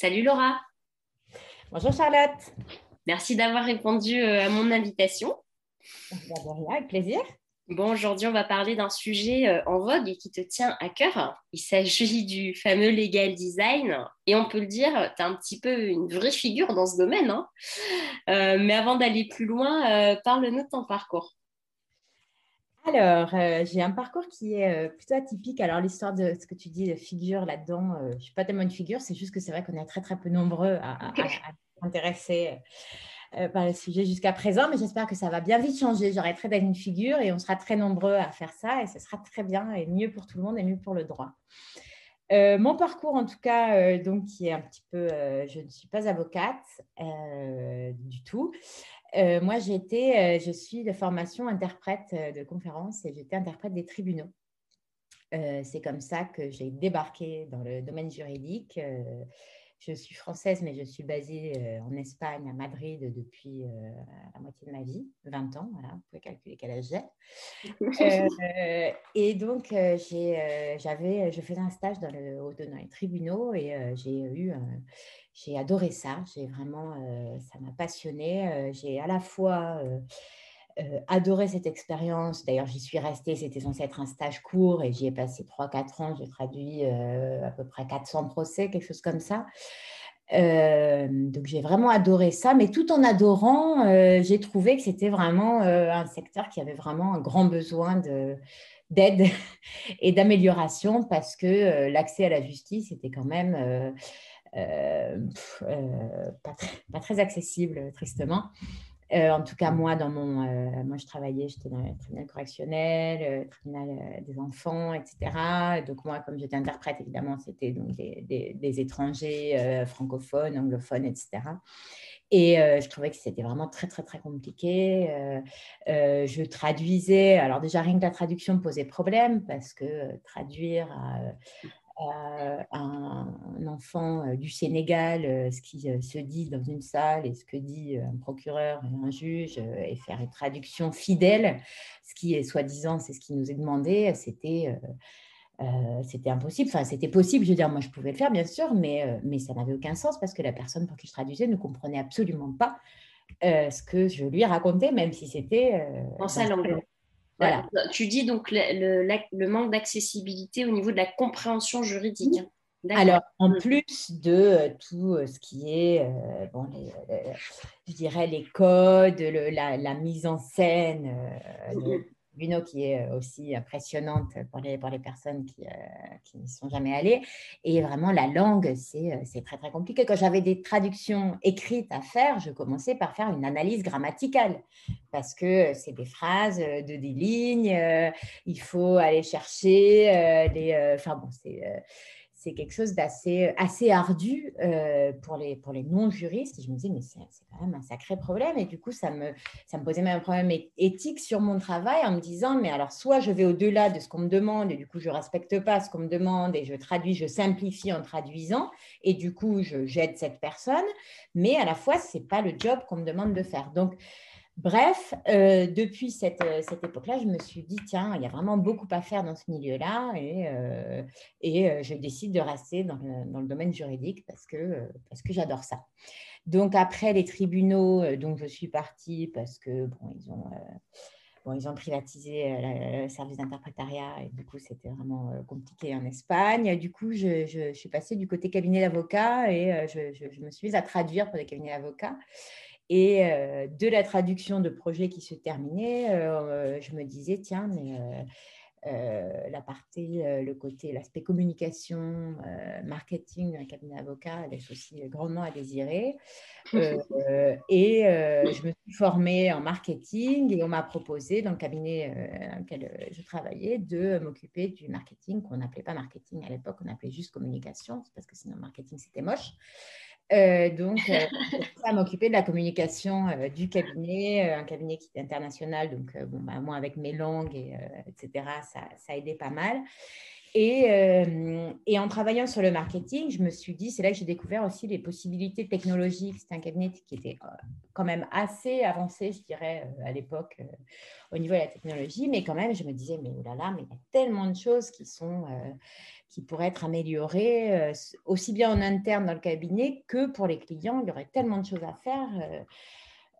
Salut Laura. Bonjour Charlotte. Merci d'avoir répondu euh, à mon invitation. avec plaisir. Bon, aujourd'hui, on va parler d'un sujet euh, en vogue et qui te tient à cœur. Il s'agit du fameux legal design. Et on peut le dire, tu es un petit peu une vraie figure dans ce domaine. Hein. Euh, mais avant d'aller plus loin, parle-nous de ton parcours. Alors, j'ai un parcours qui est plutôt atypique. Alors, l'histoire de ce que tu dis de figure là-dedans, je ne suis pas tellement une figure, c'est juste que c'est vrai qu'on est très, très peu nombreux à, à, intéressés par le sujet jusqu'à présent, mais j'espère que ça va bien vite changer. J'arrêterai d'être une figure et on sera très nombreux à faire ça et ce sera très bien et mieux pour tout le monde et mieux pour le droit. mon parcours, en tout cas, donc, qui est un petit peu, je ne suis pas avocate du tout. Euh, moi, j'étais, euh, je suis de formation interprète euh, de conférences et j'étais interprète des tribunaux. c'est comme ça que j'ai débarqué dans le domaine juridique. je suis française, mais je suis basée en Espagne, à Madrid, depuis la moitié de ma vie, 20 ans. Voilà, vous pouvez calculer quel âge j'ai. et donc, j'avais, je faisais un stage dans, le, dans les tribunaux et j'ai eu j'ai adoré ça. J'ai vraiment, euh, ça m'a passionné. Euh, j'ai à la fois euh, adoré cette expérience. D'ailleurs, j'y suis restée. C'était censé être un stage court et j'y ai passé 3-4 ans. J'ai traduit à peu près 400 procès, quelque chose comme ça. donc j'ai vraiment adoré ça, mais tout en adorant, j'ai trouvé que c'était vraiment un secteur qui avait vraiment un grand besoin de, d'aide et d'amélioration parce que l'accès à la justice était quand même euh, euh, pas, très accessible, tristement. Euh, en tout cas, moi, dans mon, moi, je travaillais, j'étais dans le tribunal correctionnel, le tribunal des enfants, etc. Donc moi, comme j'étais interprète, évidemment, c'était des, étrangers francophones, anglophones, etc. Et je trouvais que c'était vraiment très, très, très compliqué. je traduisais, alors déjà, rien que la traduction posait problème parce que traduire euh, un, enfant euh, du Sénégal euh, ce qui se dit dans une salle et ce que dit un procureur et un juge et faire une traduction fidèle, ce qui est soi-disant, c'est ce qui nous est demandé, c'était c'était impossible. Enfin, c'était possible, je veux dire, moi je pouvais le faire bien sûr, mais, mais ça n'avait aucun sens parce que la personne pour qui je traduisais ne comprenait absolument pas ce que je lui racontais, même si c'était en sa langue. Voilà. Tu dis donc le, manque d'accessibilité au niveau de la compréhension juridique. Hein. Alors, en mm. plus de euh, tout euh, ce qui est, euh, bon, je dirais, les codes, la, mise en scène, Qui est aussi impressionnante pour les, pour les personnes qui, qui n'y sont jamais allées. Et vraiment, la langue, c'est très, très compliqué. Quand j'avais des traductions écrites à faire, je commençais par faire une analyse grammaticale parce que c'est des phrases de des lignes, il faut aller chercher les... Enfin bon, c'est c'est quelque chose d'assez assez ardu euh, pour les, pour les non-juristes. Je me disais, mais c'est quand même un sacré problème. Et du coup, ça me, ça me posait même un problème éthique sur mon travail en me disant, mais alors, soit je vais au-delà de ce qu'on me demande et du coup, je ne respecte pas ce qu'on me demande et je traduis, je simplifie en traduisant et du coup, j'aide cette personne. Mais à la fois, ce n'est pas le job qu'on me demande de faire. Donc, Bref, euh, depuis cette, euh, cette époque-là, je me suis dit, tiens, il y a vraiment beaucoup à faire dans ce milieu-là et, euh, et je décide de rester dans le, dans le, domaine juridique parce que, que j'adore ça. Donc après les tribunaux, donc je suis partie parce que bon, ils ont, bon, ils ont privatisé le service d'interprétariat et du coup c'était vraiment compliqué en Espagne. Du coup, je, je, suis passée du côté cabinet d'avocat et je, je, me suis mise à traduire pour des cabinets d'avocats. Et euh, de la traduction de projets qui se terminaient, euh, je me disais, tiens, mais euh, la partie, le côté, l'aspect communication, marketing d'un cabinet d'avocat laisse aussi grandement à désirer. et je me suis formée en marketing et on m'a proposé, dans le cabinet dans lequel je travaillais, de m'occuper du marketing, qu'on n'appelait pas marketing à l'époque, on appelait juste communication, parce que sinon marketing c'était moche. Euh, donc, euh, ça m'occuper de la communication euh, du cabinet, un cabinet qui est international. Donc, bon, bah, moi, avec mes langues, et, etc., ça, ça aidait pas mal. Et, et, en travaillant sur le marketing, je me suis dit, c'est là que j'ai découvert aussi les possibilités technologiques. C'est un cabinet qui était quand même assez avancé, je dirais, à l'époque, au niveau de la technologie. Mais quand même, je me disais, mais oulala, mais il y a tellement de choses qui sont qui pourraient être améliorées, aussi bien en interne dans le cabinet que pour les clients. Il y aurait tellement de choses à faire.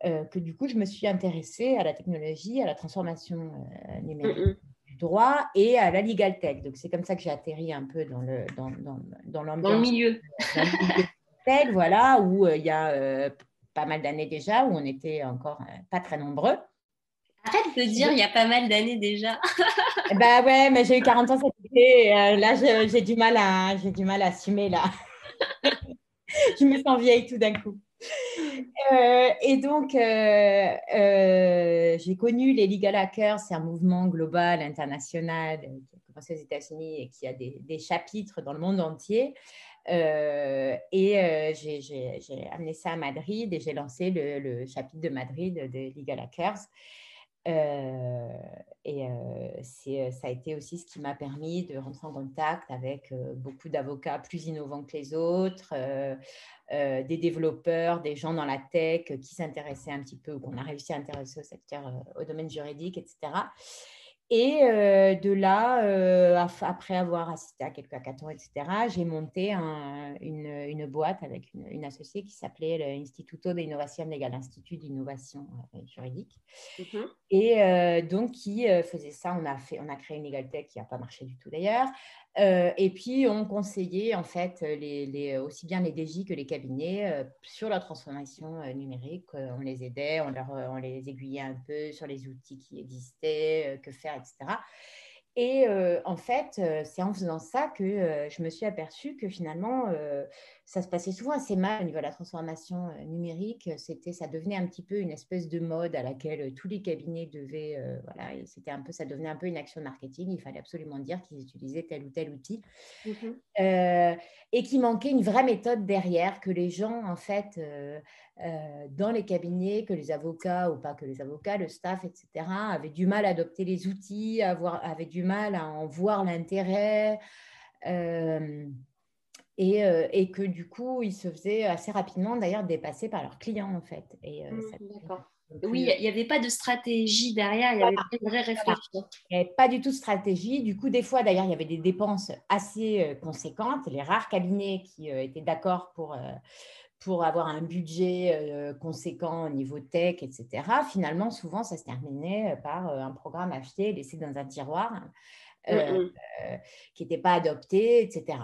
Euh, que du coup, je me suis intéressée à la technologie, à la transformation euh, numérique droit et à la legal tech. Donc, c'est comme ça que j'ai atterri un peu dans le, dans, dans, dans, dans le milieu. Dans le milieu tech, voilà, où euh, il y a pas mal d'années déjà, où on était encore pas très nombreux. Arrête de dire, il y a pas mal d'années déjà. bah ouais, mais j'ai eu 40 ans cet été. là, j'ai du mal à, j'ai du mal à assumer là. je me sens vieille tout d'un coup. Euh, et donc, euh, euh, j'ai connu les Legal Hackers, c'est un mouvement global, international, qui a commencé aux États-Unis et qui a des, chapitres dans le monde entier. et j'ai amené ça à Madrid et j'ai lancé le, le, chapitre de Madrid de Legal Hackers. Euh, et euh, c'est, ça a été aussi ce qui m'a permis de rentrer en contact avec euh, beaucoup d'avocats plus innovants que les autres, des développeurs, des gens dans la tech qui s'intéressaient un petit peu, qu'on a réussi à intéresser au domaine juridique, etc. Et euh, de là, euh, après avoir assisté à quelques hackathons, etc., j'ai monté une, une, boîte avec une, associée qui s'appelait l'Instituto de Innovación Legal, l'Institut d'innovation euh, juridique. Mm-hmm. Et donc, qui faisait ça, on a, fait, on a créé une Legal Tech qui n'a pas marché du tout d'ailleurs, euh, et puis, on conseillait en fait les, aussi bien les DJ que les cabinets euh, sur la transformation euh, numérique. on les aidait, leur, on les aiguillait un peu sur les outils qui existaient, que faire, etc. Et en fait, c'est en faisant ça que je me suis aperçue que finalement, ça se passait souvent assez mal au niveau de la transformation numérique. C'était, ça devenait un petit peu une espèce de mode à laquelle tous les cabinets devaient, voilà, c'était un peu, ça devenait un peu une action marketing. Il fallait absolument dire qu'ils utilisaient tel ou tel outil mmh et qu'il manquait une vraie méthode derrière, que les gens, en fait, dans les cabinets, que les avocats ou pas que les avocats, le staff, etc., avaient du mal à adopter les outils, avoir, avaient du mal à en voir l'intérêt. Euh, et, que du coup, ils se faisaient assez rapidement d'ailleurs dépasser par leurs clients en fait. Et, euh, mmh, Oui, il n'y avait pas de stratégie derrière, il y avait pas de vraie réflexion. Il n'y avait pas du tout de stratégie. Du coup, des fois, d'ailleurs, il y avait des dépenses assez euh, conséquentes. Les rares cabinets qui étaient d'accord pour, pour avoir un budget conséquent au niveau tech, etc., finalement, souvent, ça se terminait par un programme acheté, laissé dans un tiroir. Mmh, mmh. qui n'était pas adopté, etc.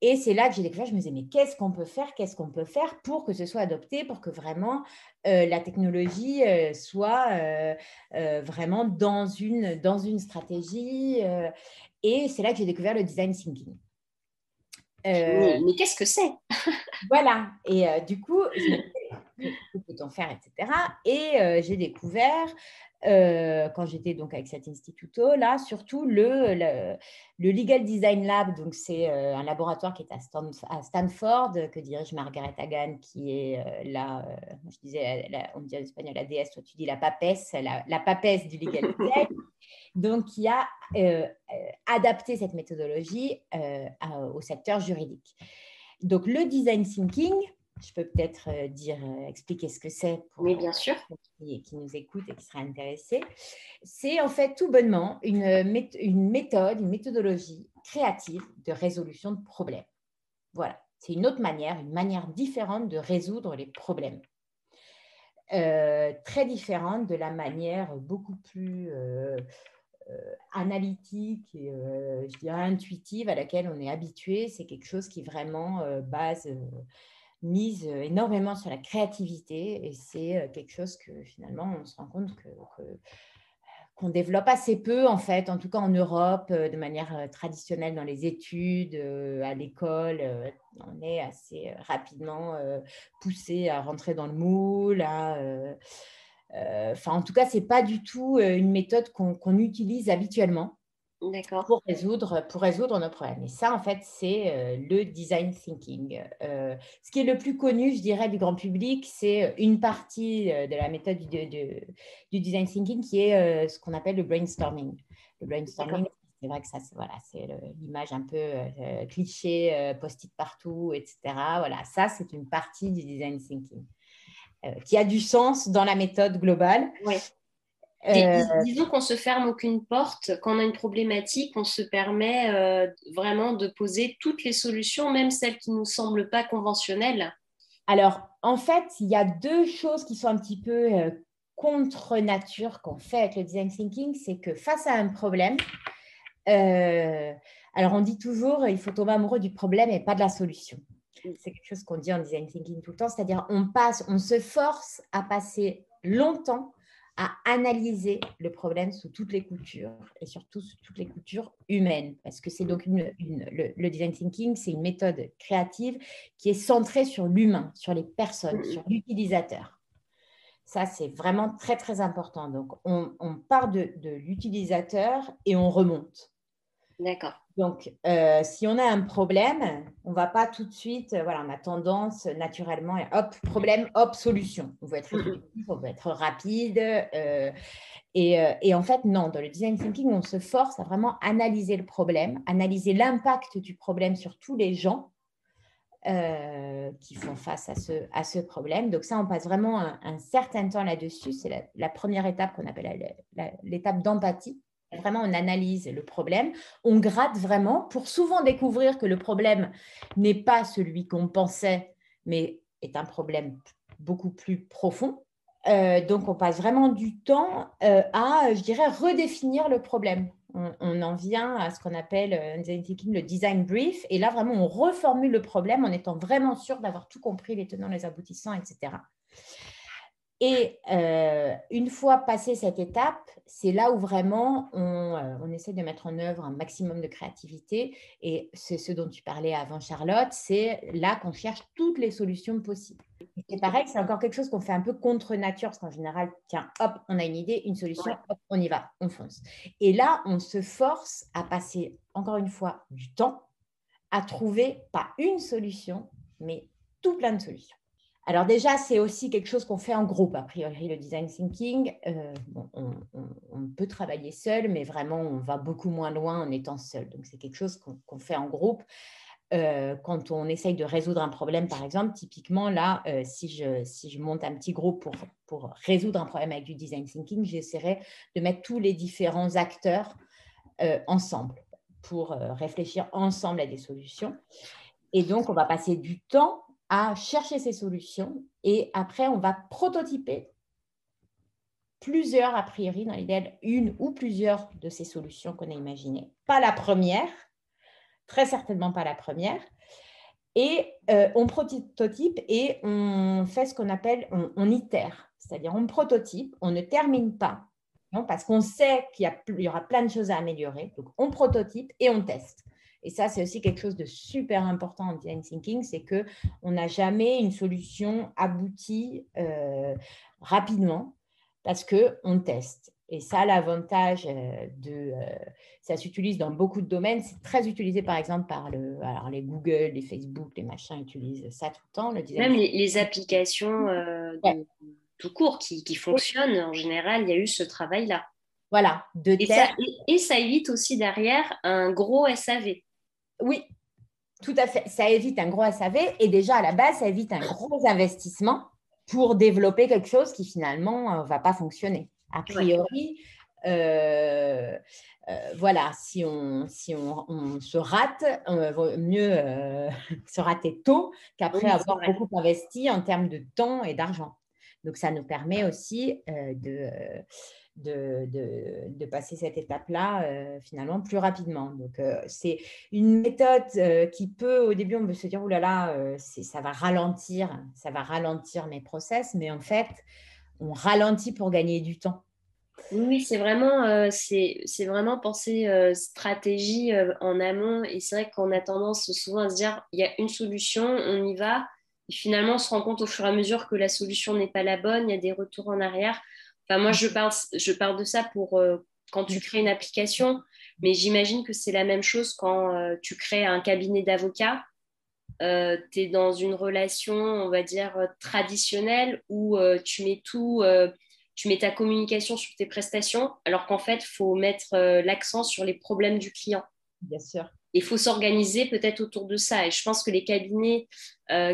Et c'est là que j'ai découvert, je me disais, mais qu'est-ce qu'on peut faire Qu'est-ce qu'on peut faire pour que ce soit adopté, pour que vraiment euh, la technologie euh, soit euh, vraiment dans une, dans une stratégie Et c'est là que j'ai découvert le design thinking. mais, qu'est-ce que c'est? Voilà. Et du coup, que peut-on faire, etc. Et j'ai découvert euh, quand j'étais donc avec cet instituto là, surtout le, le, Legal Design Lab. Donc c'est euh, un laboratoire qui est à, Stanford que dirige Margaret Hagan, qui est euh, là, je disais, on dit en espagnol la déesse, toi tu dis la papesse, la, la papesse du legal design. donc qui a adapté cette méthodologie au secteur juridique. Donc le design thinking, je peux peut-être euh, dire, euh, expliquer ce que c'est pour les bien sûr. Qui, qui, nous écoutent et qui seraient intéressés. C'est en fait tout bonnement une, une méthode, une méthodologie créative de résolution de problèmes. Voilà, c'est une autre manière, une manière différente de résoudre les problèmes. Euh, très différente de la manière beaucoup plus analytique et je dirais intuitive à laquelle on est habitué. C'est quelque chose qui vraiment base mise euh, énormément sur la créativité et c'est euh, quelque chose que finalement on se rend compte que, qu'on développe assez peu en fait, en tout cas en Europe, euh, de manière traditionnelle dans les études, à l'école, on est assez rapidement poussé à rentrer dans le moule, Enfin, en tout cas, c'est pas du tout une méthode qu'on utilise habituellement pour résoudre, pour résoudre nos problèmes. Et ça, en fait, c'est euh, le design thinking. Euh, ce qui est le plus connu, je dirais, du grand public, c'est une partie euh, de la méthode du, du design thinking qui est ce qu'on appelle le brainstorming. Le brainstorming, c'est vrai que ça, c'est voilà, l'image un peu cliché, post-it partout, etc. Voilà, ça, c'est une partie du design thinking qui a du sens dans la méthode globale. Oui. Disons qu'on se ferme aucune porte. Quand on a une problématique, on se permet vraiment de poser toutes les solutions, même celles qui ne nous semblent pas conventionnelles. Alors, en fait, il y a deux choses qui sont un petit peu contre nature qu'on fait avec le design thinking, c'est que face à un problème, euh, alors on dit toujours il faut tomber amoureux du problème et pas de la solution. C'est quelque chose qu'on dit en design thinking tout le temps, c'est-à-dire on passe, on se force à passer longtemps à analyser le problème sous toutes les coutures et surtout sous toutes les coutures humaines. Parce que c'est donc une, le, le, design thinking, c'est une méthode créative qui est centrée sur l'humain, sur les personnes, sur l'utilisateur. Ça, c'est vraiment très, très important. Donc, on, part de, l'utilisateur et on remonte. D'accord. Donc, euh, si on a un problème, on ne va pas tout de suite, euh, voilà, on a tendance naturellement, hop, problème, hop, solution. On veut être on veut être rapide. Euh, et, et, en fait, non, dans le design thinking, on se force à vraiment analyser le problème, analyser l'impact du problème sur tous les gens qui font face à ce, à ce problème. Donc ça, on passe vraiment un, certain temps là-dessus. C'est la, première étape qu'on appelle l'étape d'empathie. Vraiment, on analyse le problème, on gratte vraiment pour souvent découvrir que le problème n'est pas celui qu'on pensait, mais est un problème beaucoup plus profond. Euh, donc, on passe vraiment du temps euh, à, je dirais, redéfinir le problème on, en vient à ce qu'on appelle euh, le design brief. Et là, vraiment, on reformule le problème en étant vraiment sûr d'avoir tout compris, les tenants, les aboutissants, etc. Et euh, une fois passé cette étape, c'est là où vraiment euh, on, essaie de mettre en œuvre un maximum de créativité. Et c'est ce dont tu parlais avant, Charlotte, c'est là qu'on cherche toutes les solutions possibles. C'est pareil, c'est encore quelque chose qu'on fait un peu contre nature, parce qu'en général, tiens, hop, on a une idée, une solution, hop, on y va, on fonce. Et là, on se force à passer, encore une fois, du temps à trouver pas une solution, mais tout plein de solutions. Alors déjà, c'est aussi quelque chose qu'on fait en groupe, a priori, le design thinking. Euh, on, peut travailler seul, mais vraiment, on va beaucoup moins loin en étant seul. Donc, c'est quelque chose qu'on fait en groupe. Euh, quand on essaye de résoudre un problème, par exemple, typiquement, là, euh, si, je, si je monte un petit groupe pour, pour résoudre un problème avec du design thinking, j'essaierai de mettre tous les différents acteurs ensemble pour réfléchir ensemble à des solutions. Et donc, on va passer du temps à chercher ces solutions et après, on va prototyper plusieurs, a priori, dans l'idéal, une ou plusieurs de ces solutions qu'on a imaginées. Pas la première, très certainement pas la première. Et euh, on prototype et on fait ce qu'on appelle, on, on itère, c'est-à-dire on prototype, on ne termine pas, non, parce qu'on sait qu'il y, y, aura plein de choses à améliorer. Donc on prototype et on teste. Et ça, c'est aussi quelque chose de super important en design thinking, c'est que on n'a jamais une solution aboutie euh, rapidement parce que on teste. Et ça, l'avantage euh, de, euh, ça s'utilise dans beaucoup de domaines. C'est très utilisé, par exemple, par le, alors les Google, les Facebook, les machins utilisent ça tout le temps. Le Même les, applications tout court qui, qui fonctionnent, en général, il y a eu ce travail-là. Voilà, de et, ça, et, ça, évite aussi derrière un gros SAV. Oui, tout à fait. Ça évite un gros SAV et déjà à la base, ça évite un gros investissement pour développer quelque chose qui finalement ne euh, va pas fonctionner. A priori, euh, euh, voilà, si on, si on, se rate, on vaut mieux se rater tôt qu'après avoir beaucoup investi en termes de temps et d'argent. Donc, ça nous permet aussi de, de, de, passer cette étape-là euh, finalement plus rapidement. Donc, euh, c'est une méthode euh, qui peut, au début, on peut se dire, oh là là, ça va ralentir, ça va ralentir mes process, mais en fait, on ralentit pour gagner du temps. Oui, c'est vraiment, c'est, vraiment penser stratégie en amont. Et c'est vrai qu'on a tendance souvent à se dire, il y a une solution, on y va. Et finalement, on se rend compte au fur et à mesure que la solution n'est pas la bonne, il y a des retours en arrière moi, je parle, je parle de ça pour euh, quand tu crées une application, mais j'imagine que c'est la même chose quand euh, tu crées un cabinet d'avocats. Euh, tu es dans une relation, on va dire, traditionnelle où tu mets tout, tu mets ta communication sur tes prestations, alors qu'en fait, il faut mettre l'accent sur les problèmes du client. Bien sûr. Il faut s'organiser peut-être autour de ça. Et je pense que les cabinets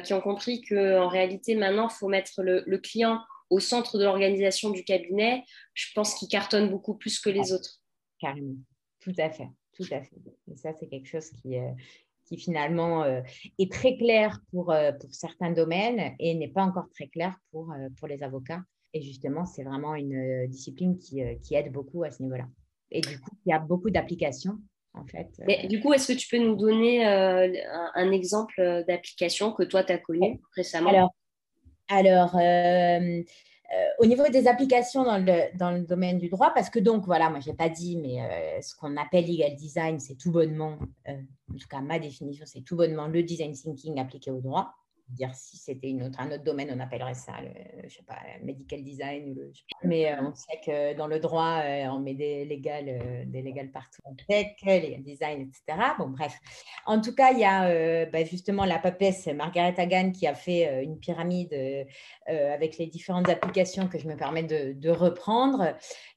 qui ont compris qu'en réalité, maintenant, il faut mettre le, client au centre de l'organisation du cabinet, je pense qu'ils cartonnent beaucoup plus que les autres. Carrément, tout à fait, tout à fait. Et ça, c'est quelque chose qui, euh, qui finalement euh, est très clair pour, pour certains domaines et n'est pas encore très clair pour, pour les avocats. Et justement, c'est vraiment une discipline qui, qui aide beaucoup à ce niveau-là. Et du coup, il y a beaucoup d'applications fait. Mais, du coup, est-ce que tu peux nous donner euh, un, exemple d'application que toi, tu as connu récemment? Alors, alors euh, euh, au niveau des applications dans le, dans le, domaine du droit, parce que donc, voilà, moi, je n'ai pas dit, mais ce qu'on appelle legal design, c'est tout bonnement, en tout cas, ma définition, c'est tout bonnement le design thinking appliqué au droit dire si c'était une autre, un autre domaine, on appellerait ça, le, je sais pas, medical design. mais euh, on sait que dans le droit, euh, on met des légales, euh, des légales partout tech, legal design, etc. Bon, bref. En tout cas, il y a bah, justement la papesse Margaret Hagan qui a fait une pyramide avec les différentes applications que je me permets de reprendre.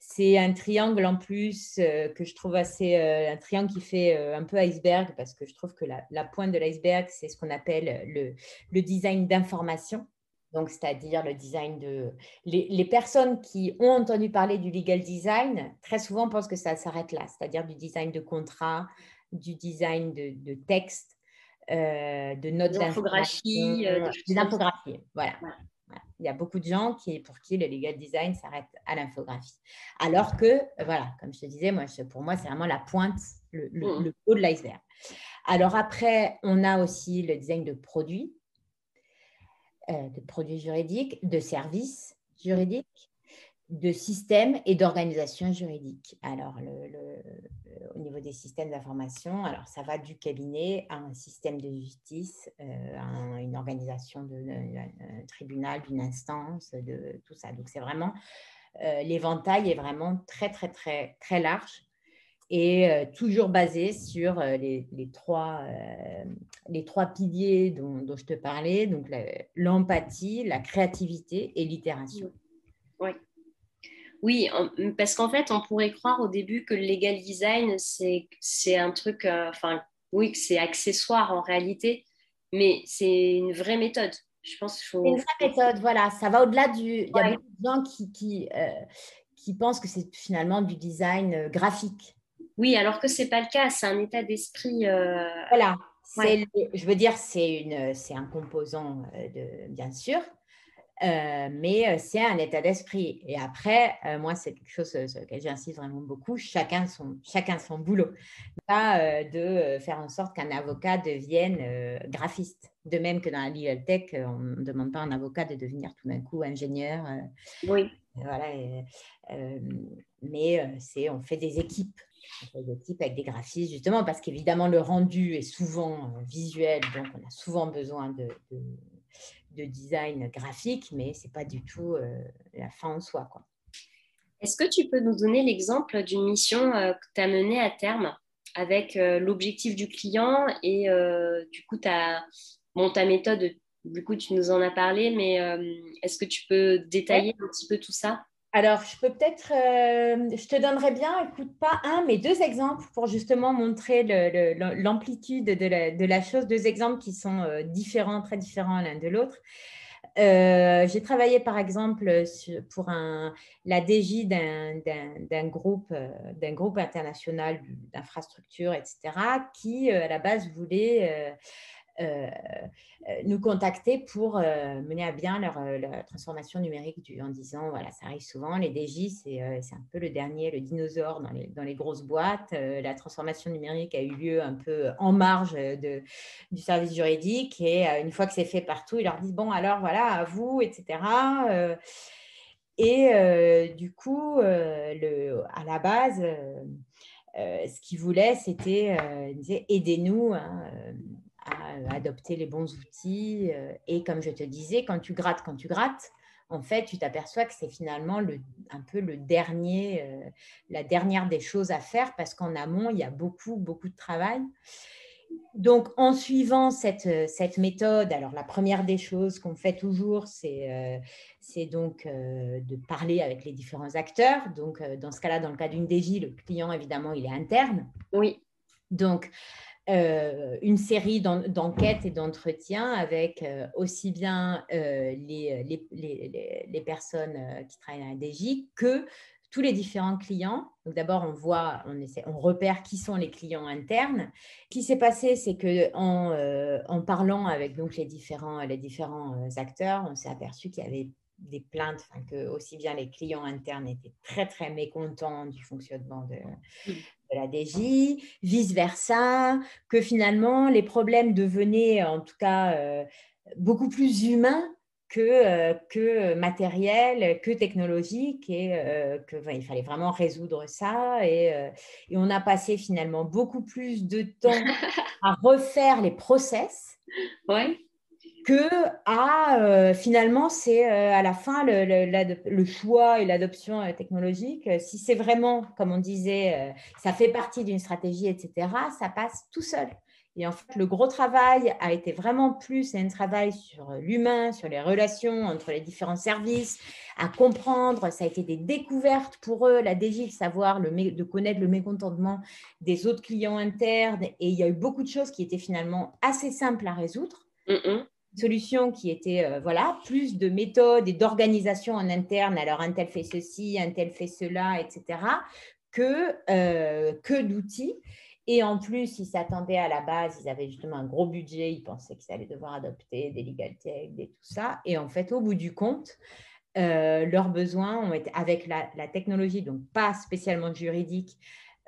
C'est un triangle en plus que je trouve assez, un triangle qui fait un peu iceberg parce que je trouve que la, la pointe de l'iceberg, c'est ce qu'on appelle le, le design d'information. Donc, c'est-à-dire le design de. Les, personnes qui ont entendu parler du legal design, très souvent pensent que ça s'arrête là, c'est-à-dire du design de contrat, du design de, texte, euh, de notes d'infographie. Euh, des infographies, voilà. Il y a beaucoup de gens qui, pour qui le legal design s'arrête à l'infographie. Alors que, voilà, comme je te disais, moi, pour moi, c'est vraiment la pointe, le, le, mm. haut de l'iceberg. Alors après, on a aussi le design de produits. Euh, de produits juridiques, de services juridiques, de systèmes et d'organisation juridique. Alors, le, au niveau des systèmes d'information, alors ça va du cabinet à un système de justice, euh, à une organisation de, un tribunal, d'une instance, de tout ça. Donc, c'est vraiment euh, l'éventail est vraiment très très très très large et euh, toujours basé sur euh, les, trois, euh, les trois piliers dont, je te parlais, donc l'empathie, la, créativité et l'itération. Oui. Oui, parce qu'en fait, on pourrait croire au début que le legal design, c'est un truc, enfin, oui, que c'est accessoire en réalité, mais c'est une vraie méthode. Je pense C'est une vraie méthode, voilà. Ça va au-delà du. Il y a beaucoup de gens qui, qui, qui pensent que c'est finalement du design graphique. Oui, alors que ce n'est pas le cas, c'est un état d'esprit. Euh, voilà, je veux dire, c'est un composant, euh, de, bien sûr, euh, mais c'est un état d'esprit. Et après, moi, c'est quelque chose sur lequel j'insiste vraiment beaucoup, chacun son, chacun son boulot. Pas de faire en sorte qu'un avocat devienne graphiste. De même que dans la legal tech, on ne demande pas à un avocat de devenir tout d'un coup ingénieur. oui. Voilà, mais c'est on fait des équipes des types avec des graphistes, justement, parce qu'évidemment, le rendu est souvent euh, visuel, donc on a souvent besoin de, de, design graphique, mais ce n'est pas du tout euh, la fin en soi. Quoi. Est-ce que tu peux nous donner l'exemple d'une mission euh, que tu as menée à terme avec l'objectif du client et du coup ta, bon, ta méthode, du coup tu nous en as parlé, mais est-ce que tu peux détailler un petit peu tout ça? Alors, je peux peut-être, euh, je te donnerai bien, écoute, pas un, mais deux exemples pour justement montrer l'amplitude de, la chose, deux exemples qui sont euh, différents, très différents l'un de l'autre. Euh, j'ai travaillé par exemple pour un, la DJ d'un groupe, d'un groupe international d'infrastructures, etc., qui à la base voulait nous contacter pour euh, mener à bien leur, transformation numérique en disant, voilà, ça arrive souvent, les DJ, c'est un peu le dernier, le dinosaure dans les, dans les grosses boîtes. la transformation numérique a eu lieu un peu en marge du service juridique et une fois que c'est fait partout, ils leur disent, bon, alors voilà, à vous, etc. et du coup, à la base, ce qu'ils voulaient, c'était aidez-nous. Hein, à adopter les bons outils. Euh, et comme je te disais, quand tu grattes, quand tu grattes, en fait, tu t'aperçois que c'est finalement le, un peu le dernier, euh, la dernière des choses à faire parce qu'en amont, il y a beaucoup, beaucoup de travail. donc, en suivant cette, cette, méthode, alors la première des choses qu'on fait toujours, c'est c'est donc de parler avec les différents acteurs. Donc, dans ce cas-là, dans le cas d'une DJ, le client, évidemment, il est interne. Oui. Donc, euh, une série d'enquêtes et d'entretiens avec euh, aussi bien euh, les, les, les, personnes qui travaillent à la DJ que tous les différents clients. D'abord, on voit, on, essaie, on repère qui sont les clients internes. Ce qui s'est passé, c'est que en, en, parlant avec donc les différents, les différents acteurs, on s'est aperçu qu'il y avait des plaintes, que aussi bien les clients internes étaient très très mécontents du fonctionnement de, de la DJ, vice-versa, que finalement les problèmes devenaient en tout cas euh, beaucoup plus humains que, euh, que matériels, que technologiques, et euh, qu'il fallait vraiment résoudre ça. Et, et, on a passé finalement beaucoup plus de temps à refaire les process. Ouais que à euh, finalement c'est euh, à la fin le, choix et l'adoption euh, technologique. Si c'est vraiment, comme on disait, ça fait partie d'une stratégie, etc., ça passe tout seul. Et en fait, le gros travail a été vraiment plus un travail sur l'humain, sur les relations entre les différents services, à comprendre. Ça a été des découvertes pour eux, la DJ, de savoir, le, de connaître le mécontentement des autres clients internes. Et il y a eu beaucoup de choses qui étaient finalement assez simples à résoudre solution qui était euh, voilà plus de méthodes et d'organisation en interne. Alors un tel fait ceci, un tel fait cela, etc. Que euh, que d'outils. Et en plus, ils s'attendaient à la base, ils avaient justement un gros budget, ils pensaient qu'ils allaient devoir adopter des legal tech, des tout ça. Et en fait, au bout du compte, euh, leurs besoins ont été avec la, la, technologie, donc pas spécialement juridique,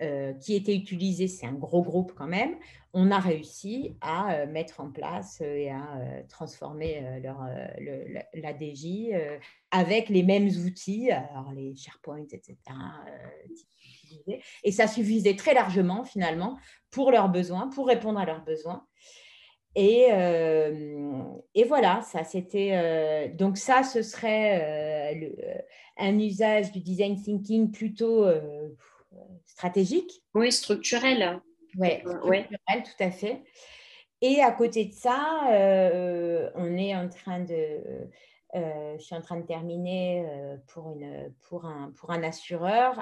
euh, qui était utilisé, c'est un gros groupe quand même, on a réussi à euh, mettre en place euh, et à transformer leur, la DJ avec les mêmes outils, les SharePoint, etc. et ça suffisait très largement finalement pour leurs besoins, pour répondre à leurs besoins. Et, et, voilà, ça c'était. donc, ça, ce serait un usage du design thinking plutôt stratégique. Oui, structurel. Oui, structurel, tout à fait. Et à côté de ça, euh, on est en train de, euh, je suis en train de terminer euh, pour, une, pour, un, pour un assureur.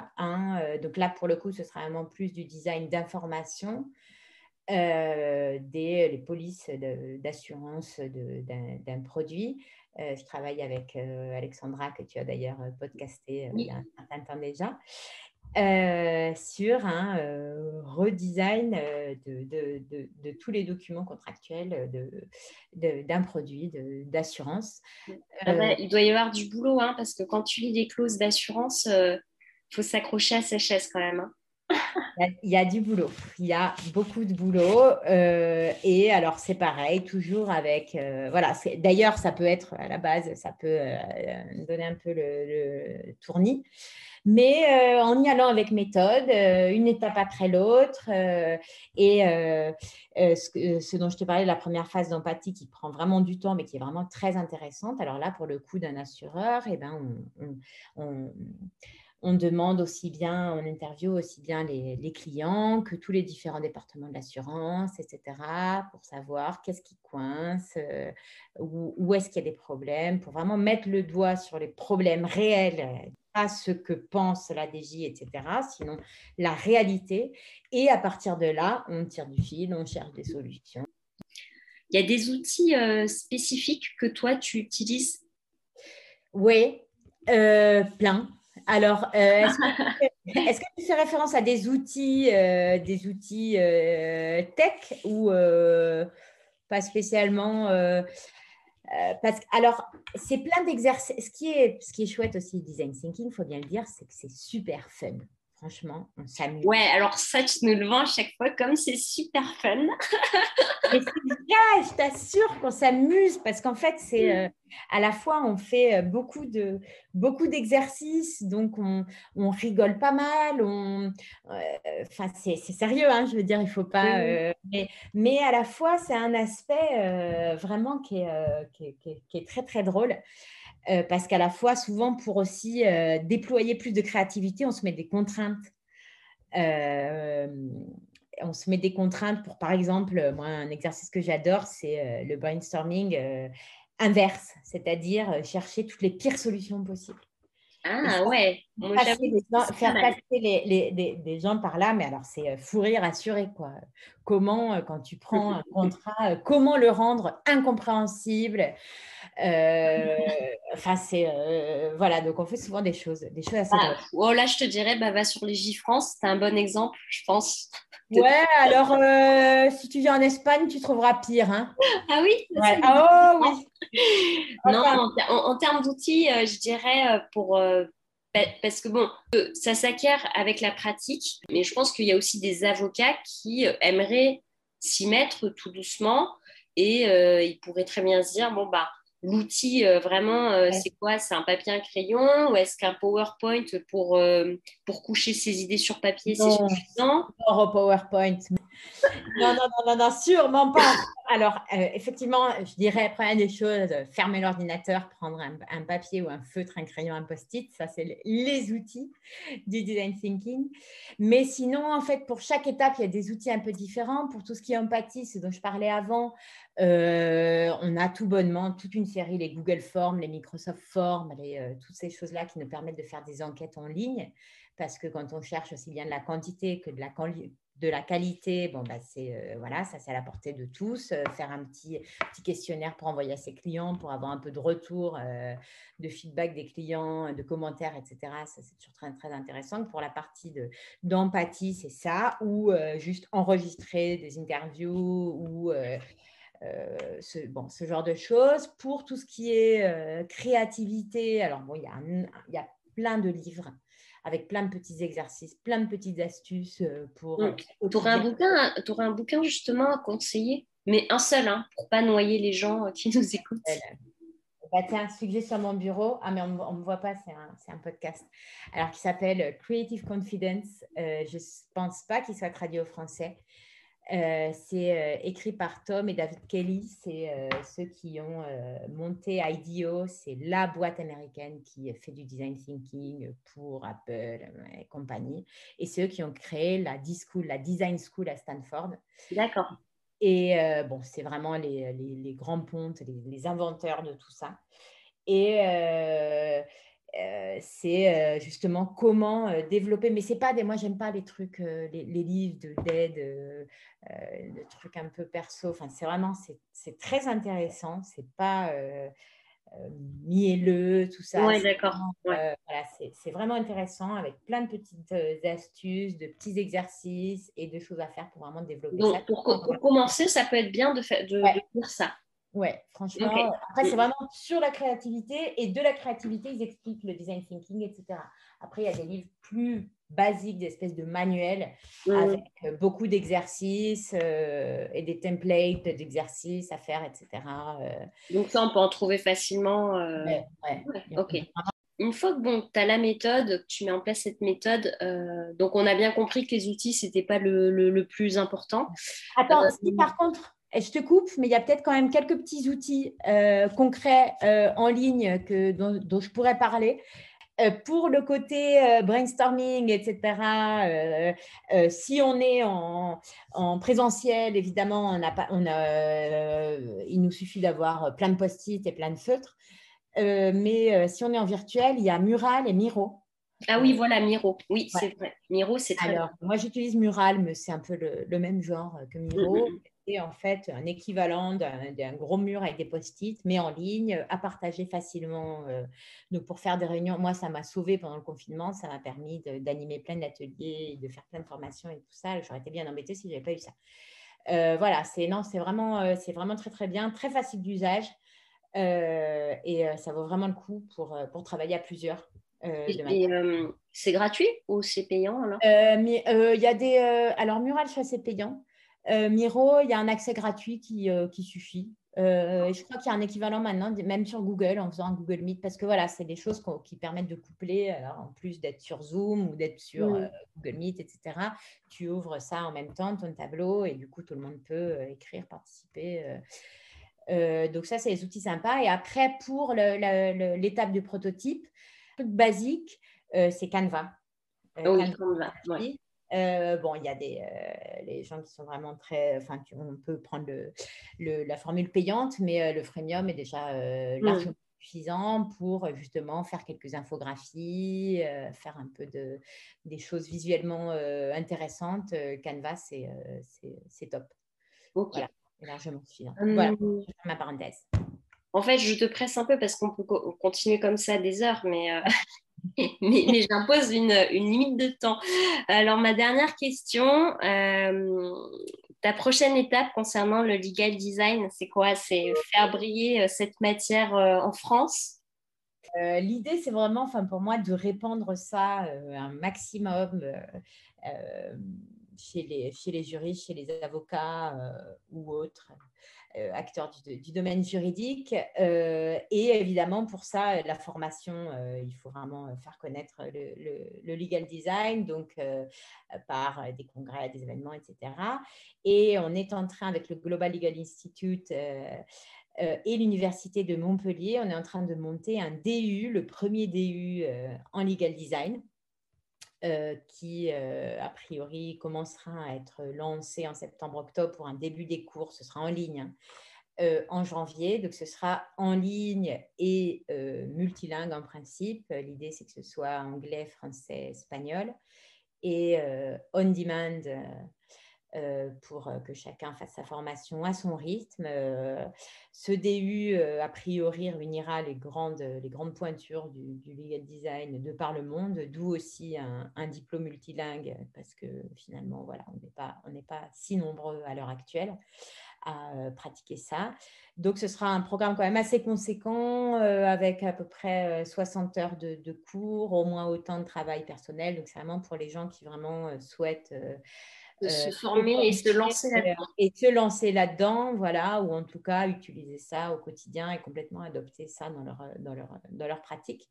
donc là, pour le coup, ce sera vraiment plus du design d'information des les polices d'assurance d'un produit. je travaille avec Alexandra, que tu as d'ailleurs podcasté il y a un certain temps déjà. Euh, sur un euh, redesign euh, de, de, de, tous les documents contractuels d'un produit d'assurance. Ah bah, il doit y avoir du boulot, hein, parce que quand tu lis des clauses d'assurance, il faut s'accrocher à sa chaise quand même. Hein. Il y, a, du boulot, il y a beaucoup de boulot. et alors, c'est pareil, toujours avec. voilà, d'ailleurs, ça peut être à la base, ça peut donner un peu le, le tournis mais euh, en y allant avec méthode, euh, une étape après l'autre. Euh, et ce, dont je te parlais, la première phase d'empathie qui prend vraiment du temps, mais qui est vraiment très intéressante. Alors là, pour le coup d'un assureur, eh ben, on, demande aussi bien, on interview aussi bien les, clients que tous les différents départements de l'assurance, etc., pour savoir qu'est-ce qui coince, où, où est-ce qu'il y a des problèmes, pour vraiment mettre le doigt sur les problèmes réels ce que pense la DJ, etc., sinon la réalité. Et à partir de là, on tire du fil, on cherche des solutions. Il y a des outils euh, spécifiques que toi, tu utilises? Oui, euh, plein. Alors, euh, est-ce, que, tu fais référence à des outils, des outils tech ou pas spécialement euh, parce que, alors, c'est plein d'exercices. Ce, qui est, ce qui est chouette aussi, design thinking, il faut bien le dire, c'est que c'est super fun. Franchement, on s'amuse. Ouais, alors ça, tu nous le vends à chaque fois comme c'est super fun. c'est vrai, je t'assure qu'on s'amuse parce qu'en fait, c'est euh, à la fois, on fait euh, beaucoup, de, beaucoup d'exercices, donc on, on, rigole pas mal. On, enfin, c'est, sérieux, hein, je veux dire, il faut pas. mais, mais, à la fois, c'est un aspect vraiment qui est, qui, est, qui, est, très, très drôle. Euh, parce qu'à la fois, souvent, pour aussi euh, déployer plus de créativité, on se met des contraintes. Euh, on se met des contraintes pour, par exemple, moi, un exercice que j'adore, c'est le brainstorming inverse, c'est-à-dire chercher toutes les pires solutions possibles. Ah ouais. Faire passer les, des gens par là, mais alors c'est fou rire assuré quoi. Comment, quand tu prends un contrat, comment le rendre incompréhensible Enfin, c'est voilà. Donc on fait souvent des choses, des choses assez. Ah, oh, là, je te dirais, bah, va sur les J-France, c'est un bon exemple, je pense. Ouais, alors si tu viens en Espagne, tu trouveras pire. Hein. Ah oui Ah oh, oui non, en, termes d'outils, euh, je dirais euh, pour. Euh, parce que bon, ça s'acquiert avec la pratique, mais je pense qu'il y a aussi des avocats qui aimeraient s'y mettre tout doucement et ils pourraient très bien se dire bon, bah l'outil vraiment c'est quoi? C'est un papier un crayon ou est-ce qu'un PowerPoint pour, pour coucher ses idées sur papier c'est suffisant? Non PowerPoint non, non, non, non, sûrement pas. Alors, euh, effectivement, je dirais, première des choses, fermer l'ordinateur, prendre un, papier ou un feutre, un crayon, un post-it. Ça, c'est les outils du design thinking. Mais sinon, en fait, pour chaque étape, il y a des outils un peu différents. Pour tout ce qui est empathie, ce dont je parlais avant, euh, on a tout bonnement toute une série, les Google Forms, les Microsoft Forms, les, euh, toutes ces choses-là qui nous permettent de faire des enquêtes en ligne. Parce que quand on cherche aussi bien de la quantité que de la, de la qualité, bon, bah, c'est euh, voilà, ça c'est à la portée de tous. Euh, faire un petit, petit questionnaire pour envoyer à ses clients, pour avoir un peu de retour, euh, de feedback des clients, de commentaires, etc. C'est toujours très, très intéressant. Pour la partie d'empathie, c'est ça, ou juste enregistrer des interviews ou ce, genre de choses. Pour tout ce qui est créativité, alors bon, il y a plein de livres avec plein de petits exercices, plein de petites astuces euh, pour. Euh, tu aurais un bouquin, aurais un bouquin justement à conseiller, mais un seul, hein, pour pas noyer les gens euh, qui nous écoutent. Bah, tiens, j'ai sur mon bureau, ah mais on ne me voit pas, c'est un, un, podcast, alors qui s'appelle Creative Confidence. je ne pense pas qu'il soit traduit au français, euh, c'est euh, écrit par Tom et David Kelly. C'est euh, ceux qui ont monté IDEO. C'est la boîte américaine qui fait du design thinking pour Apple et compagnie. Et ceux qui ont créé la, D-School, la Design School à Stanford. D'accord. Et bon, c'est vraiment les, les, grands pontes, les, les, inventeurs de tout ça. Et euh, c'est euh, justement comment euh, développer. Mais c'est pas des. Moi, j'aime pas les trucs, les, livres d'aide, de, trucs un peu perso. Enfin, c'est vraiment, c'est très intéressant. C'est pas mielleux, tout ça. Oui, d'accord. voilà, c'est vraiment intéressant avec plein de petites astuces, de petits exercices et de choses à faire pour vraiment développer Donc, ça. Pour, commencer, ça peut être bien de, faire, de, de faire ça. Ouais, franchement. Après, c'est vraiment sur la créativité et de la créativité, ils expliquent le design thinking, etc. Après, il y a des livres plus basiques, des espèces de manuels mmh. avec euh, beaucoup d'exercices euh, et des templates d'exercices à faire, etc. Euh. Donc, ça, on peut en trouver facilement. Ouais, ok. Une fois que bon, tu as la méthode, tu mets en place cette méthode, donc on a bien compris que les outils, ce n'était pas le, le, plus important. Attends, si par contre, je te coupe, mais il y a peut-être quand même quelques petits outils euh, concrets euh, en ligne que, dont, je pourrais parler. Euh, pour le côté brainstorming, etc., si on est en, présentiel, évidemment, on a pas, on a, il nous suffit d'avoir plein de post-it et plein de feutres. mais si on est en virtuel, il y a Mural et Miro. Ah oui, voilà, Miro. Oui, c'est vrai. Miro, c'est très Alors, moi, j'utilise Mural, mais c'est un peu le, même genre que Miro. Mm, mm, en fait un équivalent d'un gros mur avec des post-it, mais en ligne, à partager facilement. Euh. donc, pour faire des réunions, moi, ça m'a sauvé pendant le confinement. Ça m'a permis d'animer plein d'ateliers, de faire plein de formations et tout ça. J'aurais été bien embêtée si je n'avais pas eu ça. Euh, voilà, c'est non, c'est vraiment, euh, c'est vraiment très très bien, très facile d'usage et ça vaut vraiment le coup pour, pour travailler à plusieurs. c'est gratuit ou c'est payant alors? Il y a des alors Mural, c'est payant. Euh, Miro, il y a un accès gratuit qui, euh, suffit. Euh, je crois qu'il y a un équivalent maintenant, même sur Google, en faisant un Google Meet, parce que voilà, c'est des choses qui permettent de coupler, en plus d'être sur Zoom ou d'être sur Google Meet, etc. Tu ouvres ça en même temps, ton tableau, et du coup, tout le monde peut écrire, participer. donc ça, c'est les outils sympas. Et après, pour l'étape du prototype, basique, c'est Canva. oui, Canva, bon, il y a des les gens qui sont vraiment très. Enfin, on peut prendre le, la formule payante, mais le freemium est déjà mmh. largement suffisant pour justement faire quelques infographies, faire un peu de, des choses visuellement intéressantes. Canvas, c'est top. Ok. Voilà, largement suffisant. Voilà, je ma parenthèse. En fait, je te presse un peu parce qu'on peut continuer comme ça des heures, mais, euh, mais, j'impose une, limite de temps. Alors, ma dernière question, euh, ta prochaine étape concernant le legal design, c'est quoi? C'est faire briller euh, cette matière en France? L'idée, c'est vraiment, pour moi, de répandre ça un maximum chez, les, chez les juristes, chez les avocats ou autres. Euh, acteurs du, domaine juridique. Euh, et évidemment, pour ça, la formation, euh, il faut vraiment faire connaître le, legal design, donc par des congrès, des événements, etc. Et on est en train, avec le Global Legal Institute, et l'Université de Montpellier, on est en train de monter un DU, le premier DU en legal design. Euh, qui, euh, a priori, commencera à être lancé en septembre-octobre pour un début des cours. Ce sera en ligne hein, euh, en janvier. Donc, ce sera en ligne et multilingue en principe. L'idée, c'est que ce soit anglais, français, espagnol. Et on demand pour euh, que chacun fasse sa formation à son rythme. Euh, ce DU, a priori, réunira les grandes, les grandes pointures du, legal design de par le monde, d'où aussi un, diplôme multilingue, parce que finalement, voilà, on n'est pas, pas si nombreux à l'heure actuelle à pratiquer ça. Donc, ce sera un programme quand même assez conséquent, avec à peu près 60 heures de, cours, au moins autant de travail personnel. Donc, c'est vraiment pour les gens qui vraiment souhaitent de se euh, former et se lancer là-dedans. Et se lancer là-dedans, voilà, ou en tout cas utiliser ça au quotidien et complètement adopter ça dans leur, dans leur, dans leur pratique.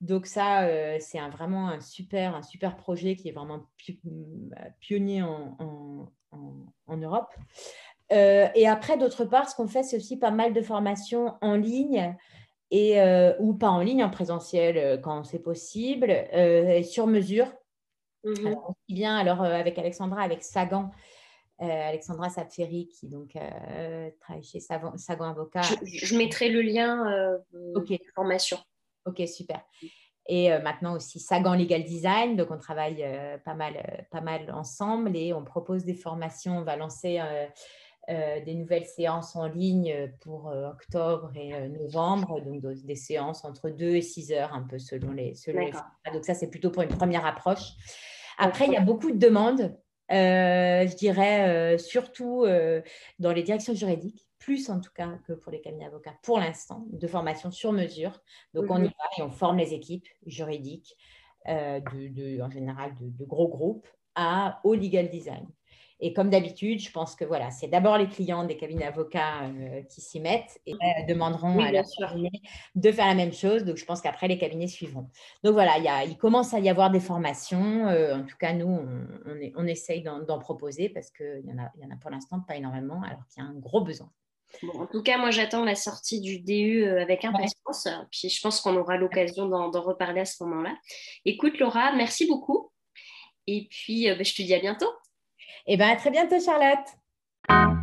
Donc ça, euh, c'est un, vraiment un super, un super projet qui est vraiment pionnier en, en, en, Europe. Euh, et après, d'autre part, ce qu'on fait, c'est aussi pas mal de formations en ligne et, ou pas en ligne, en présentiel quand c'est possible, sur mesure Mmh alors, aussi bien alors, euh, avec Alexandra, avec Sagan, euh, Alexandra Sapferi, qui donc euh, travaille chez Sagan, Avocat. Je, mettrai le lien de formation. Ok, super. Et maintenant aussi Sagan Legal Design. Donc, on travaille pas, mal, pas mal ensemble et on propose des formations. On va lancer des nouvelles séances en ligne pour octobre et novembre. Donc, des séances entre 2 et 6 heures, un peu selon les. Selon les... Donc, ça, c'est plutôt pour une première approche. Après, il y a beaucoup de demandes, euh, je dirais, euh, surtout euh, dans les directions juridiques, plus en tout cas que pour les cabinets avocats pour l'instant, de formation sur mesure. Donc, on y mhm. va et on forme les équipes juridiques, de, en général de, gros groupes, à, au legal design. Et comme d'habitude, je pense que voilà, c'est d'abord les clients des cabinets d'avocats euh, qui s'y mettent et euh, demanderont à leur cabinet de faire la même chose. Donc, je pense qu'après, les cabinets suivront. Donc, voilà, il, y a, il commence à y avoir des formations. Euh, en tout cas, nous, on, on, essaye d'en proposer parce qu'il y, en a, y en a pour l'instant pas énormément, alors qu'il y a un gros besoin. Bon, en tout cas, moi, j'attends la sortie du DU avec impatience. Puis, je pense qu'on aura l'occasion d'en reparler à ce moment-là. Écoute, Laura, merci beaucoup. Et puis, ben, je te dis à bientôt. Eh bien, à très bientôt, Charlotte.